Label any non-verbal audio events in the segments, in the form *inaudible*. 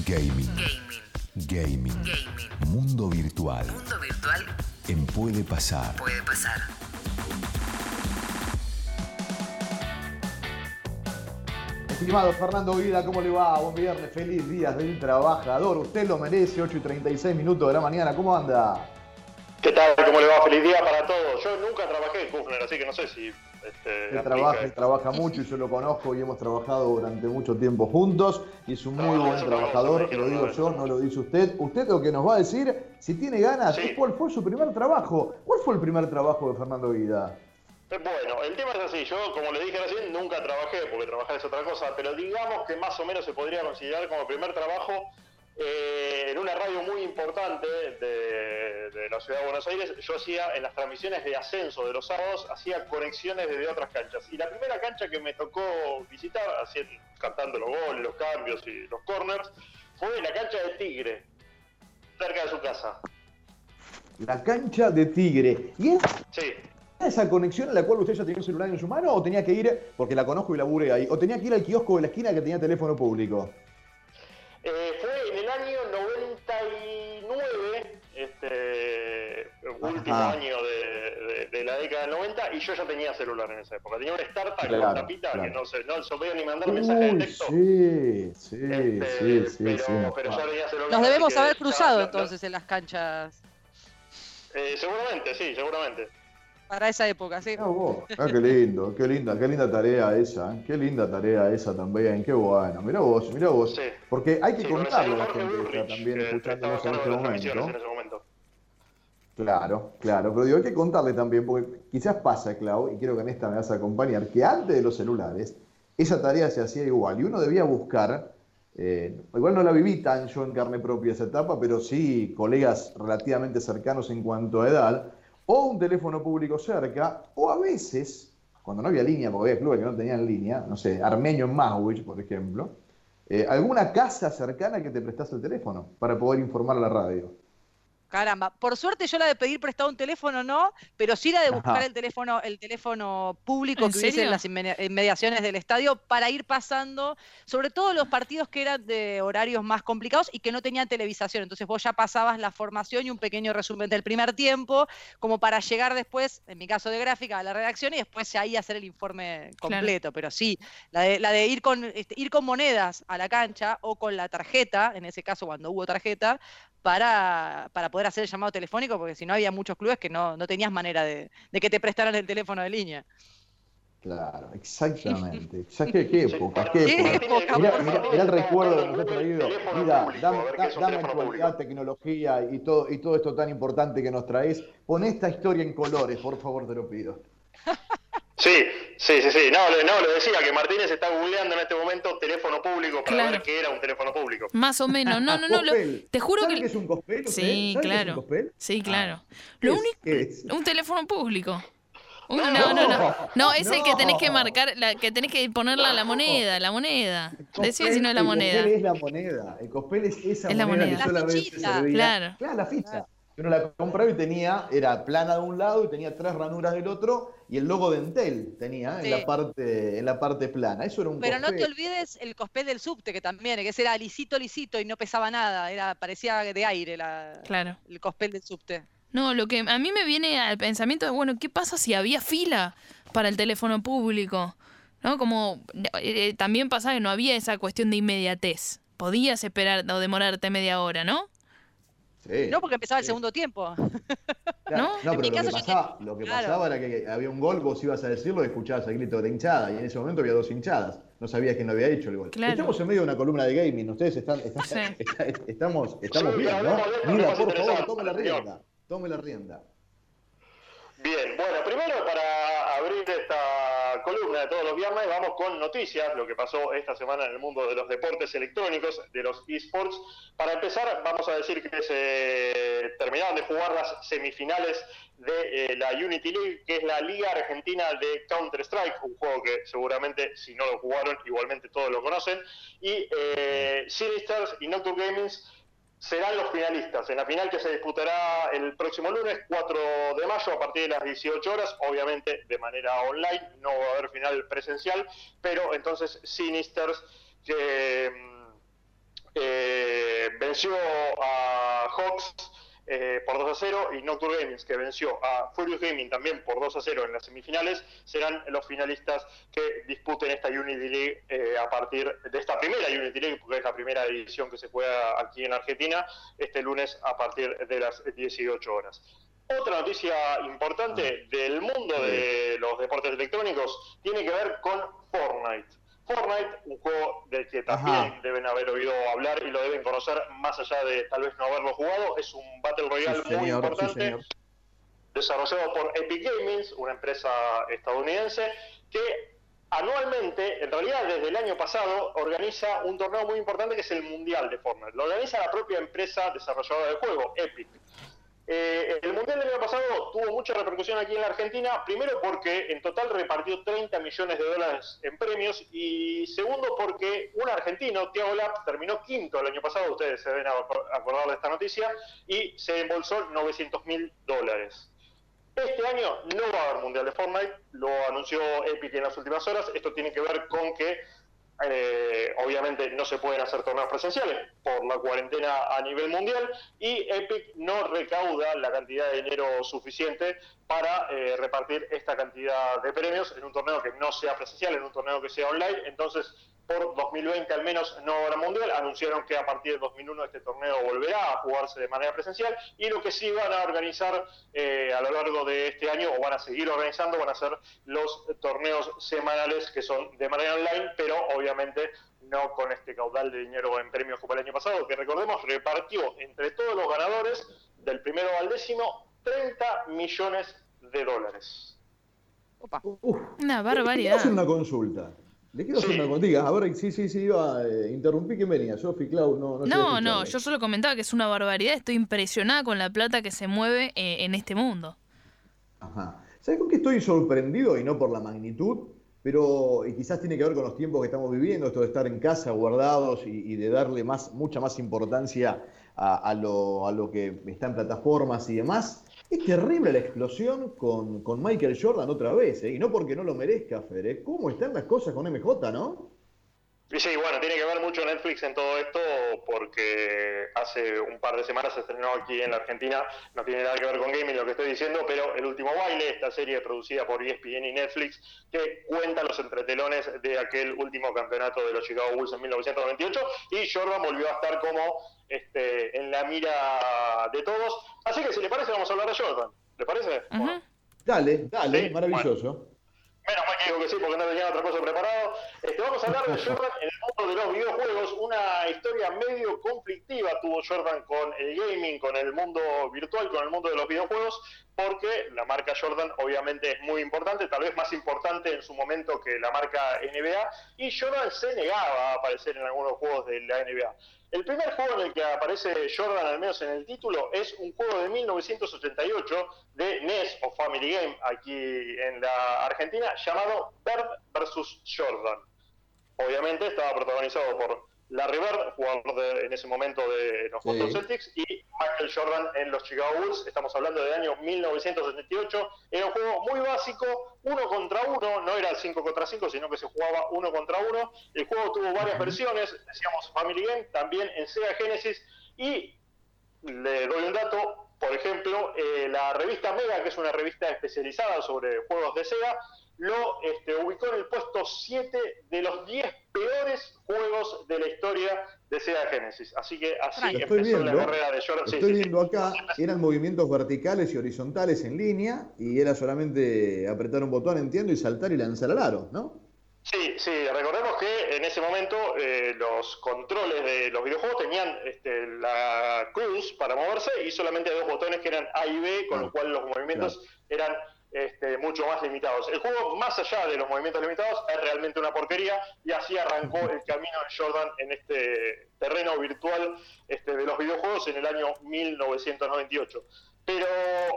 Gaming. Gaming. Gaming. Gaming. Mundo virtual. Mundo virtual En Puede Pasar. puede pasar. Estimado Fernando Vida, ¿cómo le va? Buen viernes, feliz día del trabajador. Usted lo merece, 8 y 36 minutos de la mañana. ¿Cómo anda? ¿Qué tal? ¿Cómo le va? Feliz día para todos. Yo nunca trabajé en Kufner, así que no sé si... Este, Él trabaja y esto. trabaja mucho y yo lo conozco y hemos trabajado durante mucho tiempo juntos y es un muy No, buen trabajador, lo digo yo, no. lo dice usted. Usted lo que nos va a decir, si tiene ganas, Sí. es cuál fue su primer trabajo. ¿Cuál fue el primer trabajo de Fernando Vida? Eh, Bueno, el tema es así. Yo, como le dije recién, nunca trabajé, porque trabajar es otra cosa, pero digamos que más o menos se podría considerar como primer trabajo eh, en una radio muy importante de, de la ciudad de Buenos Aires. Yo hacía, en las transmisiones de ascenso de los sábados, hacía conexiones desde otras canchas. Y la primera cancha que me tocó visitar, haciendo, cantando los goles, los cambios y los corners, fue la cancha de Tigre, cerca de su casa. La cancha de Tigre. ¿Y es Sí, esa conexión en la cual usted ya tenía un celular en su mano o tenía que ir, porque la conozco y laburé ahí, o tenía que ir al kiosco de la esquina que tenía teléfono público? Eh, fue en el año 99, este, último Ajá. año de, de- de la década del 90, y yo ya tenía celular en esa época. Tenía una startup Claro, con tapita claro. que no se, no se podía ni mandar mensaje de texto. sí, sí, Este, sí, sí, pero, sí. pero ya tenía celular. Nos debemos haber cruzado entonces en las canchas Eh, seguramente, sí, seguramente. Para esa época, sí. Mirá vos, ah, qué lindo, qué linda, qué linda tarea esa, ¿eh? qué linda tarea esa también, qué bueno, mirá vos, mirá vos. Sí. Porque hay que Sí, con el contarle a la gente que está también que escuchándonos en a este momento. en ese momento. Claro, claro, pero digo, hay que contarle también, porque quizás pasa, Clau, y creo que en esta me vas a acompañar, que antes de los celulares, esa tarea se hacía igual, y uno debía buscar, eh, igual no la viví tan yo en carne propia esa etapa, pero sí colegas relativamente cercanos en cuanto a edad, o un teléfono público cerca, o a veces, cuando no había línea, porque había clubes que no tenían línea, no sé, Armenio en Maswich, por ejemplo, eh, alguna casa cercana que te prestase el teléfono para poder informar a la radio. Caramba, por suerte yo la de pedir prestado un teléfono no, pero sí la de buscar Ajá. el teléfono, el teléfono público ¿En que hubiese en las inmedi- inmediaciones del estadio para ir pasando, sobre todo los partidos que eran de horarios más complicados y que no tenían televisación. Entonces vos ya pasabas la formación y un pequeño resumen del primer tiempo, como para llegar después, en mi caso de gráfica, a la redacción y después ahí hacer el informe Claro. completo. Pero sí, la de, la de ir con este, ir con monedas a la cancha o con la tarjeta, en ese caso cuando hubo tarjeta, para, para poder hacer el llamado telefónico, porque si no había muchos clubes que no, no tenías manera de, de que te prestaran el teléfono de línea. Claro, exactamente. *laughs* Ya qué, época, qué ¿Qué época. Mirá, el recuerdo que Estamos nos ha traído. teléfono Mira, dame, dame actualidad, tecnología y todo, y todo esto tan importante que nos traes. Pon esta historia en colores, por favor, te lo pido. Sí, sí, sí, sí. No, no, le decía que Martínez está googleando en este momento teléfono público para Claro. ver qué era un teléfono público. Más o menos. No, no, no. lo- te juro ¿Sabe que. qué es un cospel? Sí, ¿Sabe qué es claro. un cospel? Sí, claro. Ah, Lo ¿qué es? único. Un teléfono público. Un- No, no, no, no. no, No, es el que tenés que marcar, la, que tenés que ponerla la moneda, la moneda. Cospel, si no es la el moneda. cospel es la moneda. El cospel es esa Es la moneda, moneda. que La servía. Claro. Claro, la ficha. Uno la compraba y tenía, era plana de un lado y tenía tres ranuras del otro y el logo de Entel tenía en la parte en la parte plana. Eso era un Pero no te olvides el cospel del subte, que también, que ese era lisito, lisito y no pesaba nada, era, parecía de aire la, Claro. el cospel del subte. No, lo que a mí me viene al pensamiento de, bueno, ¿qué pasa si había fila para el teléfono público? ¿No? Como eh, también pasaba que no había esa cuestión de inmediatez. Podías esperar o demorarte media hora, ¿no? Sí. No porque empezaba el segundo tiempo. Claro, *laughs* ¿no? No, En pero mi lo caso que, pasaba, lo que claro. pasaba era que había un gol, vos ibas a decirlo y escuchabas el grito de hinchada. Y en ese momento había dos hinchadas. No sabías quién lo había hecho el gol. Claro. Estamos en medio de una columna de gaming. Ustedes están, están- Sí. *laughs* está- estamos, estamos bien, ¿no? Mira, por favor, tome la rienda. Tome la rienda. Bien, bueno, primero para abrir esta columna de todos los viernes, vamos con noticias, lo que pasó esta semana en el mundo de los deportes electrónicos, de los esports. Para empezar, vamos a decir que se terminaron de jugar las semifinales de eh, la Unity League, que es la Liga Argentina de Counter-Strike, un juego que seguramente si no lo jugaron, igualmente todos lo conocen. Y eh, Sinisters y Nocturne Gamings serán los finalistas. En la final que se disputará el próximo lunes 4 de mayo a partir de las 18 horas, obviamente de manera online, no va a haber final presencial, pero entonces Sinisters mm, eh, venció a Hawks eh, por 2 a 0 y Nocturne Gaming, que venció a Furious Gaming también por 2 a 0 en las semifinales, serán los finalistas que disputen esta Unity League eh, a partir de esta primera Unity League, porque es la primera edición que se juega aquí en Argentina, este lunes a partir de las 18 horas. Otra noticia importante del mundo de los deportes electrónicos tiene que ver con Fortnite. Fortnite, un juego del que también Ajá. deben haber oído hablar y lo deben conocer más allá de tal vez no haberlo jugado, es un Battle Royale Sí, muy señor, importante desarrollado por Epic Gaming, una empresa estadounidense, que anualmente, en realidad desde el año pasado, organiza un torneo muy importante que es el Mundial de Fortnite. Lo organiza la propia empresa desarrolladora del juego, Epic. Eh, el Mundial del año pasado tuvo mucha repercusión aquí en la Argentina, primero porque en total repartió 30 millones de dólares en premios y segundo porque un argentino, Thiago Lap, terminó quinto el año pasado, ustedes se deben acor- acordar de esta noticia, y se embolsó 900 mil dólares. Este año no va a haber Mundial de Fortnite, lo anunció Epic en las últimas horas. Esto tiene que ver con que eh, obviamente no se pueden hacer torneos presenciales por la cuarentena a nivel mundial y Epic no recauda la cantidad de dinero suficiente para eh, repartir esta cantidad de premios en un torneo que no sea presencial, en un torneo que sea online. Entonces, por 2020 al menos no habrá mundial. Anunciaron que a partir de 2001 este torneo volverá a jugarse de manera presencial y lo que sí van a organizar eh, a lo largo de este año o van a seguir organizando van a ser los torneos semanales que son de manera online, pero obviamente no con este caudal de dinero en premios como el año pasado, que recordemos repartió entre todos los ganadores del primero al décimo 30 millones de dólares. Opa. Uf, Una barbaridad. hacer una consulta. Le quiero hacer una consulta. Diga, a ver, sí, sí, sí, iba eh, interrumpir. ¿Quién venía? Sofi, Clau, no, no. No, no, yo solo comentaba que es una barbaridad. Estoy impresionada con la plata que se mueve eh, en este mundo. Ajá. ¿Sabes con qué estoy sorprendido? Y no por la magnitud, pero y quizás tiene que ver con los tiempos que estamos viviendo, esto de estar en casa guardados y, y de darle más, mucha más importancia a, a lo, a lo que está en plataformas y demás. Es terrible la explosión con, con Michael Jordan otra vez, ¿eh? y no porque no lo merezca, Fer. ¿eh? ¿Cómo están las cosas con MJ, no? Y sí, bueno, tiene que ver mucho Netflix en todo esto porque hace un par de semanas se estrenó aquí en la Argentina, no tiene nada que ver con gaming lo que estoy diciendo, pero El Último Baile, esta serie producida por ESPN y Netflix, que cuenta los entretelones de aquel último campeonato de los Chicago Bulls en 1998 y Jordan volvió a estar como este, en la mira de todos. Así que si le parece vamos a hablar de Jordan. ¿Le parece? Ujú. Bueno. Dale, dale, Sí, maravilloso. Menos mal que digo que sí, porque no tenía otra cosa preparado. Este, vamos a hablar de Jordan en el mundo de los videojuegos. Una historia medio conflictiva tuvo Jordan con el gaming, con el mundo virtual, con el mundo de los videojuegos, porque la marca Jordan obviamente es muy importante, tal vez más importante en su momento que la marca NBA, y Jordan se negaba a aparecer en algunos juegos de la NBA. El primer juego en el que aparece Jordan, al menos en el título, es un juego de 1988 de NES o Family Game aquí en la Argentina, llamado Bird vs. Jordan. Obviamente estaba protagonizado por Larry Bird, jugador de- en ese momento de los Sí. Boston Celtics, y Michael Jordan en los Chicago Bulls. Estamos hablando del año 1978. Era un juego muy básico, uno contra uno, no era el 5 contra 5, sino que se jugaba uno contra uno. El juego tuvo varias versiones, decíamos Family Game, también en Sega Genesis, y le doy un dato, por ejemplo, eh, la revista Mega, que es una revista especializada sobre juegos de Sega, lo este, ubicó en el puesto 7 de los 10 peores juegos de la historia de Sega Genesis. Así que así empezó la viendo, carrera de Jordan. Sí, estoy sí, sí. viendo acá, eran movimientos verticales y horizontales en línea, y era solamente apretar un botón, entiendo, y saltar y lanzar al aro, ¿no? Sí, sí, recordemos que en ese momento eh, los controles de los videojuegos tenían este, la cruz para moverse y solamente dos botones que eran A y B, con Ah, lo cual los movimientos eran este, mucho más limitados. El juego, más allá de los movimientos limitados, es realmente una porquería y así arrancó el camino de Jordan en este terreno virtual este, de los videojuegos en el año 1998. Pero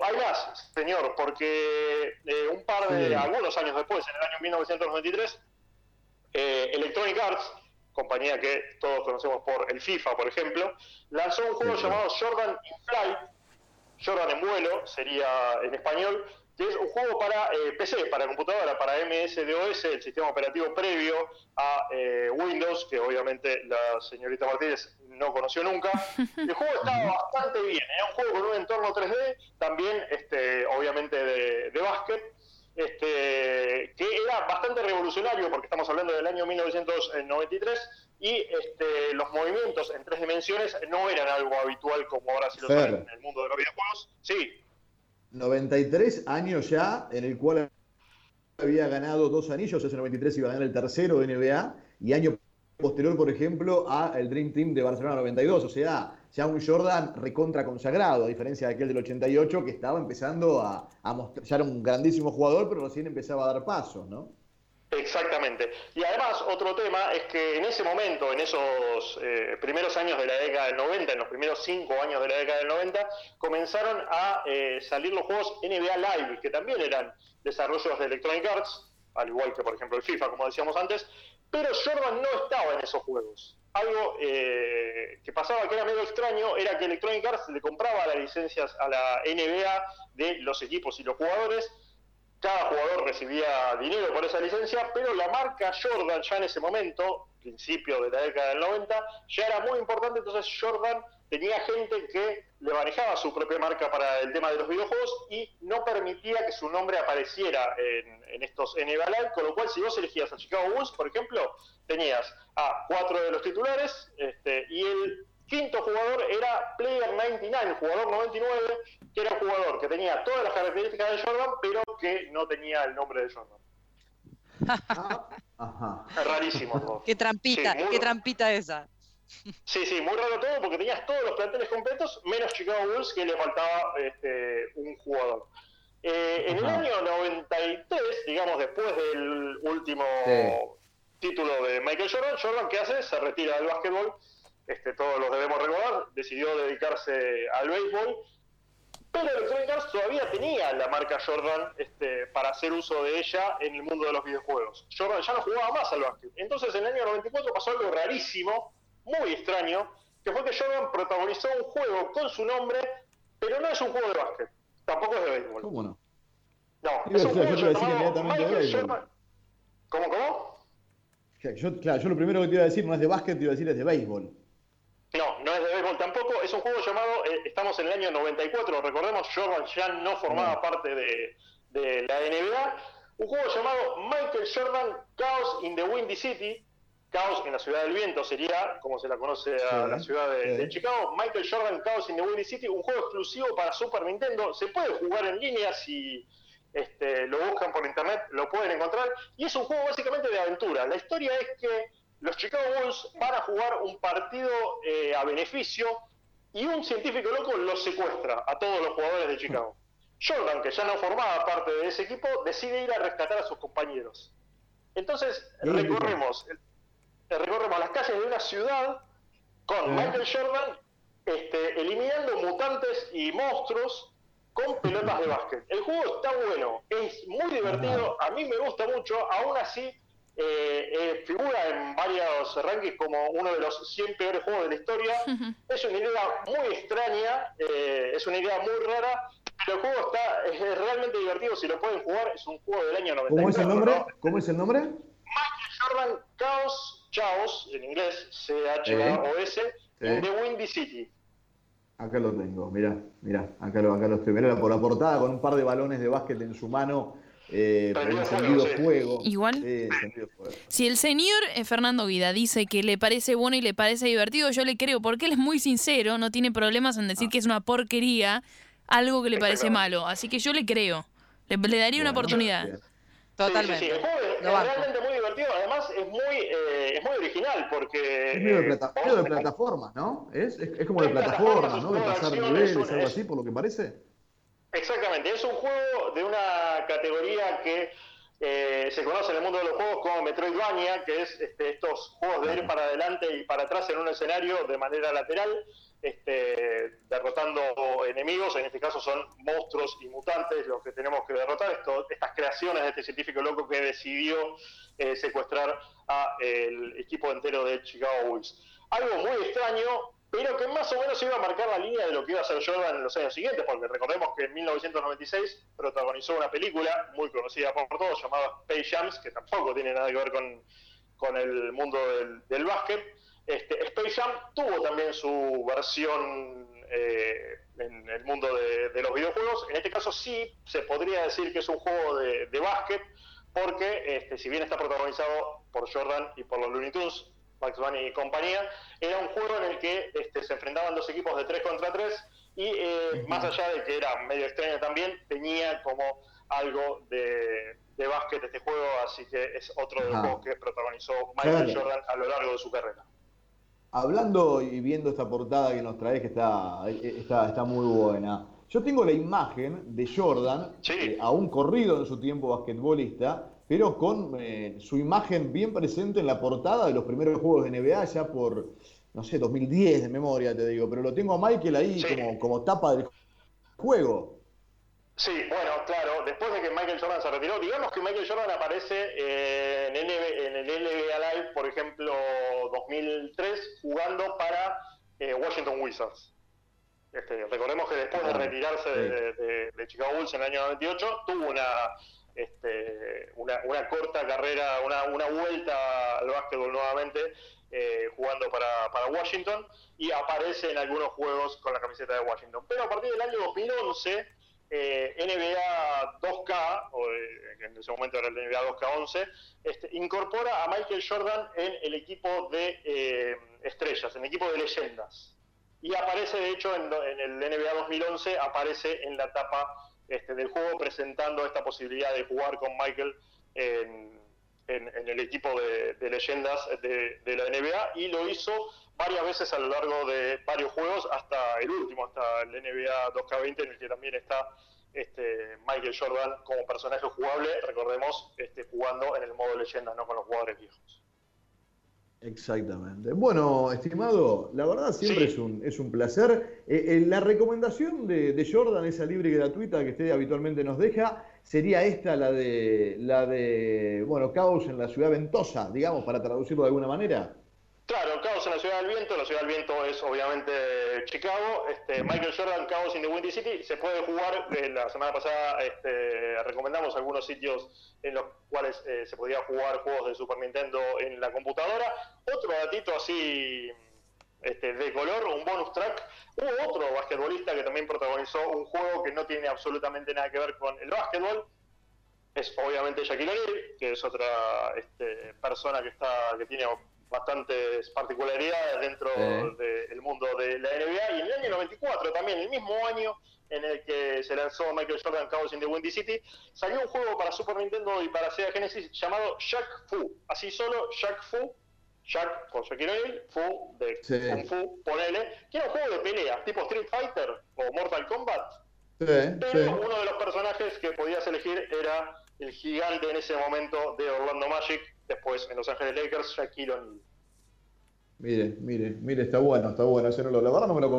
hay más, señor, porque eh, un par de, Sí. algunos años después, en el año 1993, eh, Electronic Arts, compañía que todos conocemos por el FIFA, por ejemplo, lanzó un juego Sí, llamado Jordan in Flight, Jordan en vuelo, sería en español, que es un juego para eh, PC, para computadora, para MS-DOS, el sistema operativo previo a eh, Windows, que obviamente la señorita Martínez no conoció nunca. El juego estaba bastante bien, era un juego con un entorno 3D, también este, obviamente de, de básquet, este, que era bastante revolucionario porque estamos hablando del año 1993 y este, los movimientos en tres dimensiones no eran algo habitual como ahora sí lo son en el mundo de los videojuegos. Sí, 93 años ya, en el cual había ganado dos anillos, ese 93 iba a ganar el tercero de NBA, y año posterior, por ejemplo, a el Dream Team de Barcelona 92, o sea, ya un Jordan recontra consagrado, a diferencia de aquel del 88 que estaba empezando a, a mostrar, ya era un grandísimo jugador, pero recién empezaba a dar pasos, ¿no? Exactamente. Y además, otro tema es que en ese momento, en esos eh, primeros años de la década del 90, en los primeros cinco años de la década del 90, comenzaron a eh, salir los juegos NBA Live, que también eran desarrollos de Electronic Arts, al igual que, por ejemplo, el FIFA, como decíamos antes, pero Jordan no estaba en esos juegos. Algo eh, que pasaba que era medio extraño era que Electronic Arts le compraba las licencias a la NBA de los equipos y los jugadores, cada jugador recibía dinero por esa licencia, pero la marca Jordan ya en ese momento, principio de la década del 90, ya era muy importante, entonces Jordan tenía gente que le manejaba su propia marca para el tema de los videojuegos y no permitía que su nombre apareciera en, en estos NBA Live, con lo cual si vos elegías a Chicago Bulls, por ejemplo, tenías a cuatro de los titulares este, y el quinto jugador era Player 99, el jugador 99, que era un jugador que tenía todas las características de Jordan, pero que no tenía el nombre de Jordan. Ajá. Rarísimo todo. Qué trampita, Sí, muy- qué trampita esa. Sí, sí, muy raro todo porque tenías todos los planteles completos, menos Chicago Bulls, que le faltaba este, un jugador. Eh, en el año 93, digamos después del último Sí. título de Michael Jordan, Jordan, ¿qué hace? Se retira del básquetbol, este, todos los debemos recordar, decidió dedicarse al béisbol, pero Electronic Arts todavía tenía la marca Jordan este, para hacer uso de ella en el mundo de los videojuegos. Jordan ya no jugaba más al básquet. Entonces en el año 94 pasó algo rarísimo, muy extraño, que fue que Jordan protagonizó un juego con su nombre, pero no es un juego de básquet, tampoco es de béisbol. ¿Cómo no? No, es un juego llamado Michael. Jordan. ¿Cómo, cómo? Yo, claro, yo lo primero que te iba a decir no es de básquet, te iba a decir es de béisbol. No, no es de béisbol tampoco. Es un juego llamado, eh, estamos en el año 94, recordemos, Jordan ya no formaba Mm. parte de, de la NBA. Un juego llamado Michael Jordan Chaos in the Windy City. Chaos en la ciudad del viento sería, como se la conoce a Sí, la ciudad de, sí. de Chicago. Michael Jordan Chaos in the Windy City, un juego exclusivo para Super Nintendo. Se puede jugar en línea si este, lo buscan por internet, lo pueden encontrar. Y es un juego básicamente de aventura. La historia es que los Chicago Bulls van a jugar un partido eh, a beneficio y un científico loco los secuestra a todos los jugadores de Chicago. *laughs* Jordan, que ya no formaba parte de ese equipo, decide ir a rescatar a sus compañeros. Entonces recorremos, eh, recorremos las calles de una ciudad con. Michael Jordan este, eliminando mutantes y monstruos con pelotas de básquet. El juego está bueno, es muy divertido, a mí me gusta mucho, aún así eh, eh, figura en varios rankings como uno de los 100 peores juegos de la historia. Es una idea muy extraña, eh, es una idea muy rara, pero el juego está es, es realmente divertido, si lo pueden jugar, es un juego del año 94. ¿Cómo es el nombre? ¿no? ¿Cómo es el nombre? Jordan Chaos, Chaos, en inglés, C-H-A-O-S, Sí. the Windy City. Acá lo tengo, mirá, mirá, acá lo, acá lo estoy. Mirá por la portada con un par de balones de básquet en su mano, eh, fuego, sí. fuego. Igual. Fuego. Si el señor eh, Fernando Guida dice que le parece bueno y le parece divertido, yo le creo, porque él es muy sincero, no tiene problemas en Ah. decir que es una porquería, algo que le parece malo. Así que yo le creo. Le, le daría una Bueno, oportunidad. bien. Totalmente. Sí, sí, sí. El juego es, es realmente muy divertido, además es muy, eh, es muy original porque... Es medio de, eh, plata- de plataformas, ¿no? Es, es, es como de plataformas, plataformas, ¿no? De pasar juego niveles, algo así, por lo que parece. Exactamente, es un juego de una categoría que eh, se conoce en el mundo de los juegos como Metroidvania, que es este, estos juegos de ir para adelante y para atrás en un escenario de manera lateral, este, derrotando enemigos, en este caso son monstruos y mutantes los que tenemos que derrotar, estas creaciones de este científico loco que decidió eh, secuestrar al equipo entero de Chicago Bulls. Algo muy extraño, pero que más o menos iba a marcar la línea de lo que iba a hacer Jordan en los años siguientes, porque recordemos que en 1996 protagonizó una película muy conocida por todos llamada Space Jams, que tampoco tiene nada que ver con, con el mundo del, del básquet. Este, Space Jam tuvo también su versión eh, en el mundo de, los videojuegos. En este caso sí se podría decir que es un juego de, básquet, porque este, si bien está protagonizado por Jordan y por los Looney Tunes, Max Bunny y compañía, era un juego en el que este, se enfrentaban dos equipos de 3 contra 3 y eh, más allá de que era medio extraño también, tenía como algo de, básquet este juego, así que es otro de los juegos que protagonizó Michael Jordan a lo largo de su carrera. Hablando y viendo esta portada que nos traes, que está, está, está muy buena, yo tengo la imagen de Jordan, eh, aún corrido en su tiempo basquetbolista, pero con eh, su imagen bien presente en la portada de los primeros juegos de NBA, ya por, no sé, 2010 de memoria te digo, pero lo tengo a Michael ahí como, como tapa del juego. Sí, bueno, claro, después de que Michael Jordan se retiró, digamos que Michael Jordan aparece eh, en, el NBA Live, por ejemplo, 2003, jugando para eh, Washington Wizards. Este, recordemos que después de ah, retirarse de, Chicago Bulls en el año 98, tuvo una, este, una, corta carrera, una, una, vuelta al básquetbol nuevamente, eh, jugando para, para Washington, y aparece en algunos juegos con la camiseta de Washington. Pero a partir del año 2011 eh, NBA 2K, o eh, en ese momento era el NBA 2K11, este, incorpora a Michael Jordan en el equipo de eh, estrellas, en el equipo de leyendas. Y aparece, de hecho, en, el NBA 2011, aparece en la etapa este, del juego presentando esta posibilidad de jugar con Michael en, el equipo de, leyendas de, de la NBA y lo hizo varias veces a lo largo de varios juegos, hasta el último, hasta el NBA 2K20, en el que también está este, Michael Jordan como personaje jugable, recordemos, este, jugando en el modo leyenda, no con los jugadores viejos. Exactamente. Bueno, estimado, la verdad siempre es, un, es un placer. Eh, eh, la recomendación de, Jordan, esa libre y gratuita que usted habitualmente nos deja, sería esta, la de, la de, bueno, Caos en la ciudad ventosa, digamos, para traducirlo de alguna manera. Claro, Caos en la Ciudad del Viento. La Ciudad del Viento es obviamente Chicago. Este, Michael Jordan, Caos in the Windy City. Se puede jugar. Eh, la semana pasada este, recomendamos algunos sitios en los cuales eh, se podía jugar juegos de Super Nintendo en la computadora. Otro datito así este, de color, un bonus track. Hubo otro basquetbolista que también protagonizó un juego que no tiene absolutamente nada que ver con el básquetbol. Es obviamente Shaquille O'Neal, que es otra este, persona que está que tiene bastantes particularidades dentro del mundo de la NBA. Y en el año 94, también, el mismo año en el que se lanzó Michael Jordan Cowboys in the Windy City, salió un juego para Super Nintendo y para Sega Genesis llamado Jack Fu. Así solo, Jack Fu. Jack con Shaquille O'Neal, Fu de Kung Fu, ponele, que era un juego de peleas, tipo Street Fighter o Mortal Kombat. pero uno de los personajes que podías elegir era el gigante en ese momento de Orlando Magic, después en Los Ángeles Lakers, Shaquille O'Neal. Mire, mire, mire, está bueno, está bueno. Ese no lo, la verdad no me lo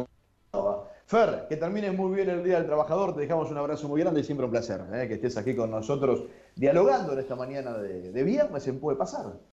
contaba. Fer, que termines muy bien el Día del Trabajador. Te dejamos un abrazo muy grande y siempre un placer ¿eh? que estés aquí con nosotros dialogando en esta mañana de, de viernes en Puede Pasar.